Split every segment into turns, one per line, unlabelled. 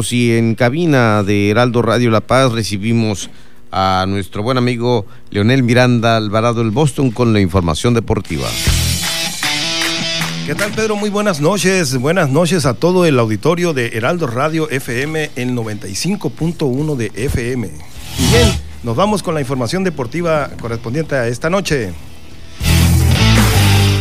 Y en cabina de Heraldo Radio La Paz recibimos a nuestro buen amigo Leonel Miranda Alvarado el Boston con la información deportiva.
¿Qué tal Pedro? Muy buenas noches. Buenas noches a todo el auditorio de Heraldo Radio FM, el 95.1 de FM. Y bien, nos vamos con la información deportiva correspondiente a esta noche.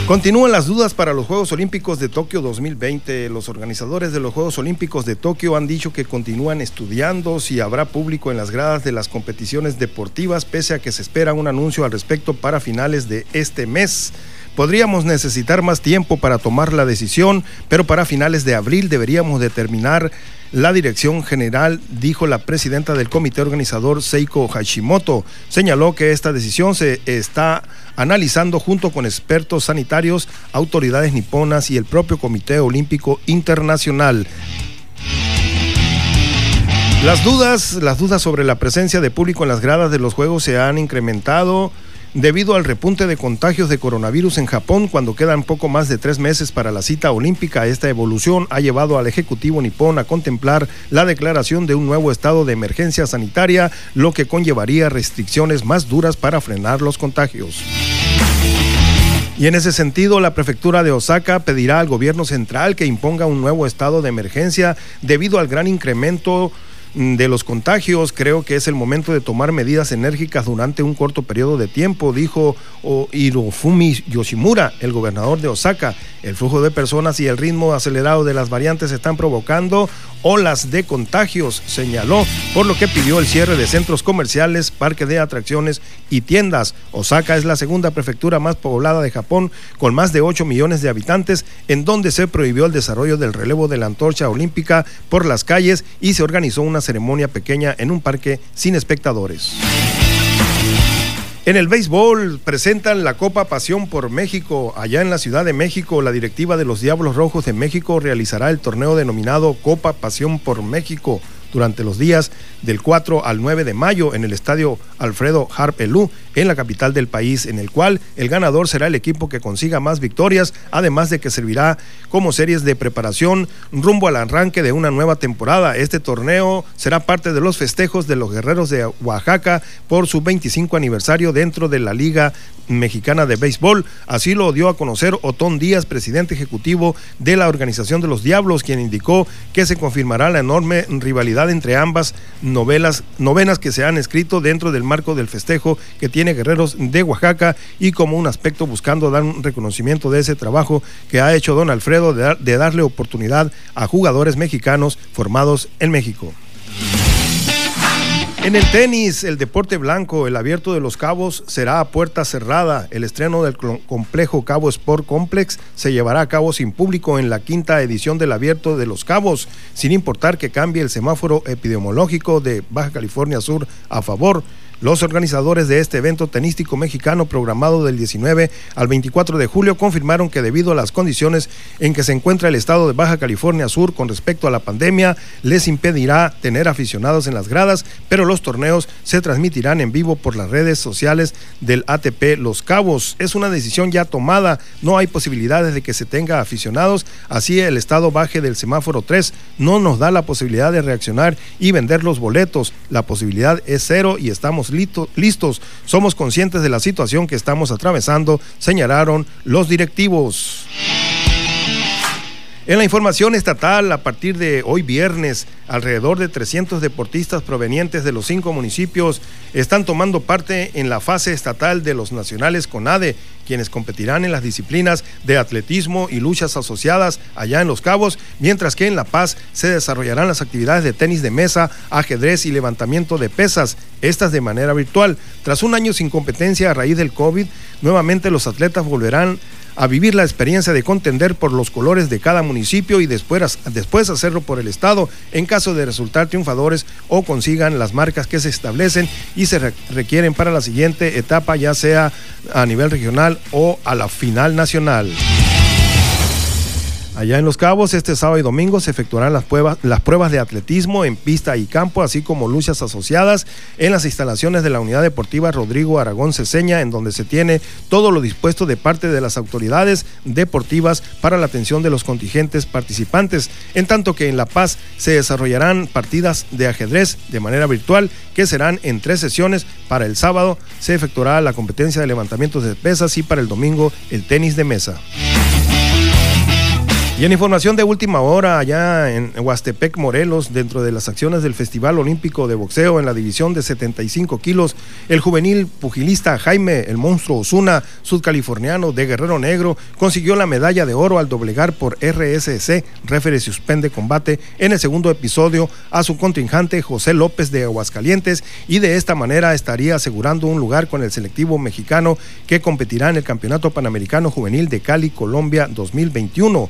Continúan las dudas para los Juegos Olímpicos de Tokio 2020. Los organizadores de los Juegos Olímpicos de Tokio han dicho que continúan estudiando si habrá público en las gradas de las competiciones deportivas, pese a que se espera un anuncio al respecto para finales de este mes. Podríamos necesitar más tiempo para tomar la decisión, pero para finales de abril deberíamos determinar la dirección general, dijo la presidenta del comité organizador Seiko Hashimoto. Señaló que esta decisión se está analizando junto con expertos sanitarios, autoridades niponas y el propio Comité Olímpico Internacional. Las dudas, las dudas sobre la presencia de público en las gradas de los Juegos se han incrementado debido al repunte de contagios de coronavirus en Japón cuando quedan poco más de tres meses para la cita olímpica. Esta evolución ha llevado al Ejecutivo nipón a contemplar la declaración de un nuevo estado de emergencia sanitaria, lo que conllevaría restricciones más duras para frenar los contagios. Y en ese sentido, la prefectura de Osaka pedirá al gobierno central que imponga un nuevo estado de emergencia debido al gran incremento de los contagios, creo que es el momento de tomar medidas enérgicas durante un corto periodo de tiempo, dijo Hirofumi Yoshimura, el gobernador de Osaka. El flujo de personas y el ritmo acelerado de las variantes están provocando olas de contagios, señaló, por lo que pidió el cierre de centros comerciales, parques de atracciones y tiendas. Osaka es la segunda prefectura más poblada de Japón, con más de 8 millones de habitantes, en donde se prohibió el desarrollo del relevo de la antorcha olímpica por las calles y se organizó una ceremonia pequeña en un parque sin espectadores. En el béisbol presentan la Copa Pasión por México. Allá en la Ciudad de México, la directiva de los Diablos Rojos de México realizará el torneo denominado Copa Pasión por México durante los días del 4 al 9 de mayo en el estadio Alfredo Harp Elú en la capital del país, en el cual el ganador será el equipo que consiga más victorias, además de que servirá como series de preparación rumbo al arranque de una nueva temporada. Este torneo será parte de los festejos de los guerreros de Oaxaca por su 25 aniversario dentro de la Liga Mexicana de Béisbol. Así lo dio a conocer Otón Díaz, presidente ejecutivo de la Organización de los Diablos, quien indicó que se confirmará la enorme rivalidad entre ambas novelas, novenas que se han escrito dentro del marco del festejo que tiene Guerreros de Oaxaca y como un aspecto buscando dar un reconocimiento de ese trabajo que ha hecho don Alfredo de darle oportunidad a jugadores mexicanos formados en México. En el tenis, el deporte blanco, el abierto de los cabos será a puerta cerrada. El estreno del complejo Cabo Sport Complex se llevará a cabo sin público en la quinta edición del abierto de los cabos, sin importar que cambie el semáforo epidemiológico de Baja California Sur a favor. Los organizadores de este evento tenístico mexicano programado del 19 al 24 de julio confirmaron que debido a las condiciones en que se encuentra el estado de Baja California Sur con respecto a la pandemia, les impedirá tener aficionados en las gradas, pero los torneos se transmitirán en vivo por las redes sociales del ATP Los Cabos. Es una decisión ya tomada, no hay posibilidades de que se tenga aficionados, así el estado baje del semáforo 3 no nos da la posibilidad de reaccionar y vender los boletos. La posibilidad es cero y estamos listos. Somos conscientes de la situación que estamos atravesando, señalaron los directivos. En la información estatal, a partir de hoy viernes, alrededor de 300 deportistas provenientes de los cinco municipios están tomando parte en la fase estatal de los nacionales CONADE, quienes competirán en las disciplinas de atletismo y luchas asociadas allá en Los Cabos, mientras que en La Paz se desarrollarán las actividades de tenis de mesa, ajedrez y levantamiento de pesas, estas de manera virtual. Tras un año sin competencia a raíz del COVID, nuevamente los atletas volverán a vivir la experiencia de contender por los colores de cada municipio y después, después hacerlo por el Estado en caso de resultar triunfadores o consigan las marcas que se establecen y se requieren para la siguiente etapa, ya sea a nivel regional o a la final nacional. Allá en Los Cabos, este sábado y domingo se efectuarán las pruebas, de atletismo en pista y campo, así como luchas asociadas en las instalaciones de la Unidad Deportiva Rodrigo Aragón Ceseña, en donde se tiene todo lo dispuesto de parte de las autoridades deportivas para la atención de los contingentes participantes, en tanto que en La Paz se desarrollarán partidas de ajedrez de manera virtual que serán en tres sesiones. Para el sábado se efectuará la competencia de levantamientos de pesas y para el domingo el tenis de mesa. Y en información de última hora, allá en Huastepec, Morelos, dentro de las acciones del Festival Olímpico de Boxeo en la división de 75 kilos, el juvenil pugilista Jaime, el monstruo Osuna, sudcaliforniano de Guerrero Negro, consiguió la medalla de oro al doblegar por RSC, Referee Suspende Combate, en el segundo episodio a su contingente José López de Aguascalientes y de esta manera estaría asegurando un lugar con el selectivo mexicano que competirá en el Campeonato Panamericano Juvenil de Cali, Colombia 2021.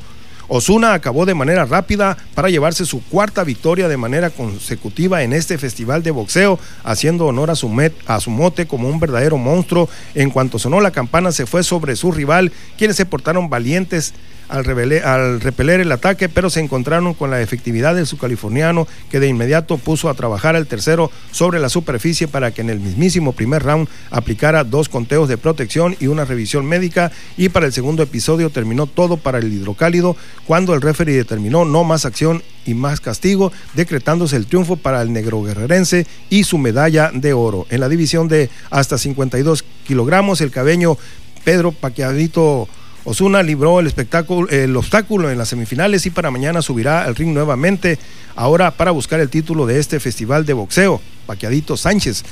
Osuna acabó de manera rápida para llevarse su cuarta victoria de manera consecutiva en este festival de boxeo, haciendo honor a su, a su mote como un verdadero monstruo. En cuanto sonó la campana, se fue sobre su rival, quienes se portaron valientes al, al, repeler el ataque, pero se encontraron con la efectividad del subcaliforniano que de inmediato puso a trabajar al tercero sobre la superficie para que en el mismísimo primer round aplicara dos conteos de protección y una revisión médica y para el segundo episodio terminó todo para el hidrocálido cuando el referee determinó no más acción y más castigo, decretándose el triunfo para el negro guerrerense y su medalla de oro. En la división de hasta 52 kilogramos, el cabeño Pedro Paqueadito Osuna libró el espectáculo, el obstáculo en las semifinales y para mañana subirá al ring nuevamente, ahora para buscar el título de este festival de boxeo. Paquiadito Sánchez.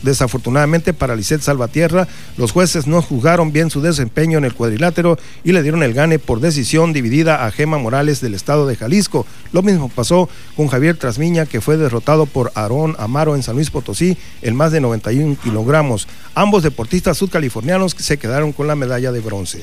Desafortunadamente para Lisset Salvatierra, los jueces no juzgaron bien su desempeño en el cuadrilátero y le dieron el gane por decisión dividida a Gema Morales del estado de Jalisco. Lo mismo pasó con Javier Trasmiña, que fue derrotado por Aarón Amaro en San Luis Potosí en más de 91 kilogramos. Ambos deportistas sudcalifornianos se quedaron con la medalla de bronce.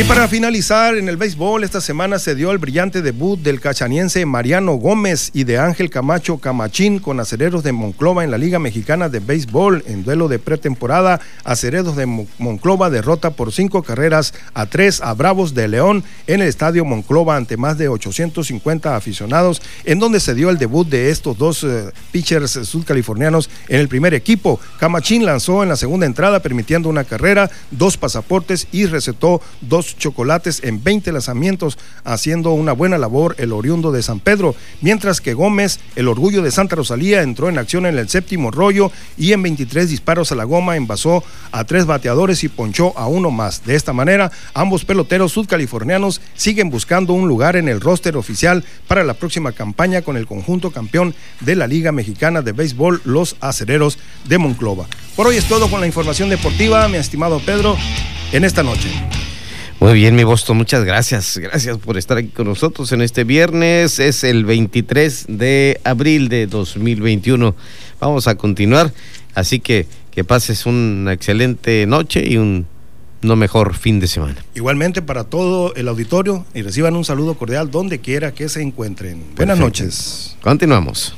Y para finalizar, en el béisbol, esta semana se dio el brillante debut del cachaniense Mariano Gómez y de Ángel Camacho Camachín con acereros de Monclova en la Liga Mexicana de Béisbol. En duelo de pretemporada, acereros de Monclova derrota por cinco carreras a tres a Bravos de León en el Estadio Monclova ante más de 850 aficionados, en donde se dio el debut de estos dos eh, pitchers sudcalifornianos en el primer equipo. Camachín lanzó en la segunda entrada permitiendo una carrera, dos pasaportes y recetó dos chocolates en 20 lanzamientos, haciendo una buena labor el oriundo de San Pedro, mientras que Gómez, el orgullo de Santa Rosalía, entró en acción en el séptimo rollo y en 23 disparos a la goma envasó a tres bateadores y ponchó a uno más. De esta manera, ambos peloteros sudcalifornianos siguen buscando un lugar en el roster oficial para la próxima campaña con el conjunto campeón de la Liga Mexicana de Béisbol, los Acereros de Monclova. Por hoy es todo con la información deportiva, mi estimado Pedro, en esta noche.
Muy bien, mi Boston, muchas gracias. Gracias por estar aquí con nosotros en este viernes. Es el 23 de abril de 2021. Vamos a continuar, así que que pases una excelente noche y un no mejor fin de semana.
Igualmente para todo el auditorio y reciban un saludo cordial donde quiera que se encuentren. Buenas noches.
Continuamos.